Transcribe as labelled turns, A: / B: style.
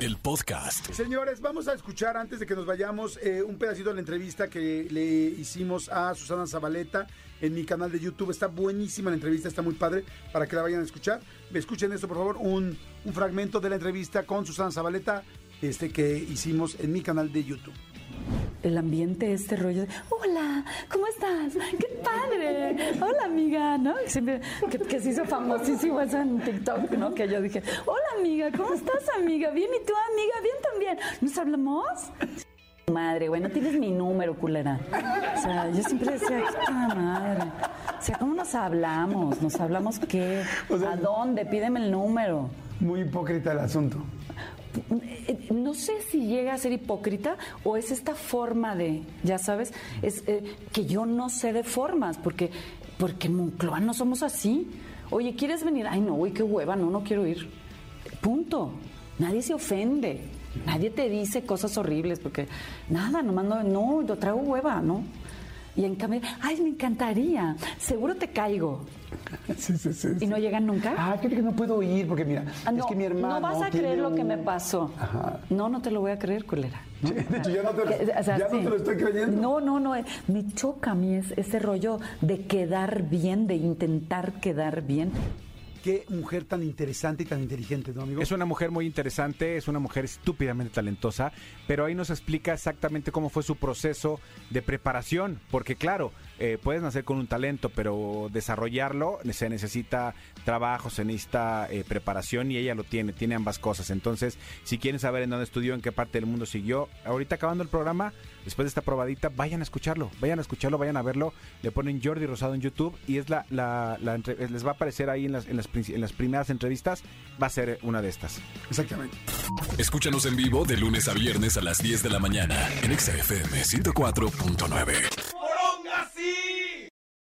A: el podcast.
B: Señores, vamos a escuchar antes de que nos vayamos eh, un pedacito de la entrevista que le hicimos a Susana Zabaleta en mi canal de YouTube. Está buenísima la entrevista, está muy padre para que la vayan a escuchar. Escuchen esto, por favor, un, un fragmento de la entrevista con Susana Zabaleta este, que hicimos en mi canal de YouTube
C: el ambiente, este rollo de, hola, ¿cómo estás? ¡Qué padre! Hola, amiga, ¿no? que, que, se hizo famosísimo eso en TikTok, ¿no? Que yo dije, hola, amiga, ¿cómo estás, amiga? Bien, ¿y tú, amiga? Bien también. ¿Nos hablamos? Madre, güey, no tienes mi número, culera. O sea, yo siempre decía, qué madre. O sea, ¿cómo nos hablamos? ¿Nos hablamos qué? ¿A dónde? Pídeme el número.
B: Muy hipócrita el asunto
C: no sé si llega a ser hipócrita o es esta forma de, ya sabes, es eh, que yo no sé de formas, porque, porque en Moncloa no somos así. Oye, ¿quieres venir? Ay, no, güey, qué hueva, no, no quiero ir. Punto. Nadie se ofende. Nadie te dice cosas horribles, porque nada, nomás no, no, yo traigo hueva, ¿no? Y en cambio, ay, me encantaría, seguro te caigo.
B: Sí, sí, sí,
C: ¿Y no llegan nunca?
B: Ah, que no puedo ir porque mira,
C: ah,
B: es que mi hermano.
C: No vas a creer lo que me pasó. No, no te lo voy a creer, culera.
B: de hecho, ya, no te, ya no te, lo estoy creyendo.
C: No, no, no. Eh, me choca a mí ese rollo de quedar bien, de intentar quedar bien.
B: Qué mujer tan interesante y tan inteligente, ¿no, amigo?
D: Es una mujer muy interesante, es una mujer estúpidamente talentosa, pero ahí nos explica exactamente cómo fue su proceso de preparación, porque claro, eh, puedes nacer con un talento, pero desarrollarlo se necesita trabajo, se necesita eh, preparación y ella lo tiene, tiene ambas cosas. Entonces, si quieren saber en dónde estudió, en qué parte del mundo siguió, ahorita acabando el programa, después de esta probadita, vayan a escucharlo, vayan a escucharlo, vayan a verlo. Le ponen Jordi Rosado en YouTube y es la, la, les va a aparecer ahí en las, en las, en las primeras entrevistas, va a ser una de estas.
B: Exactamente.
A: Escúchanos en vivo de lunes a viernes a las 10 de la mañana en XFM 104.9.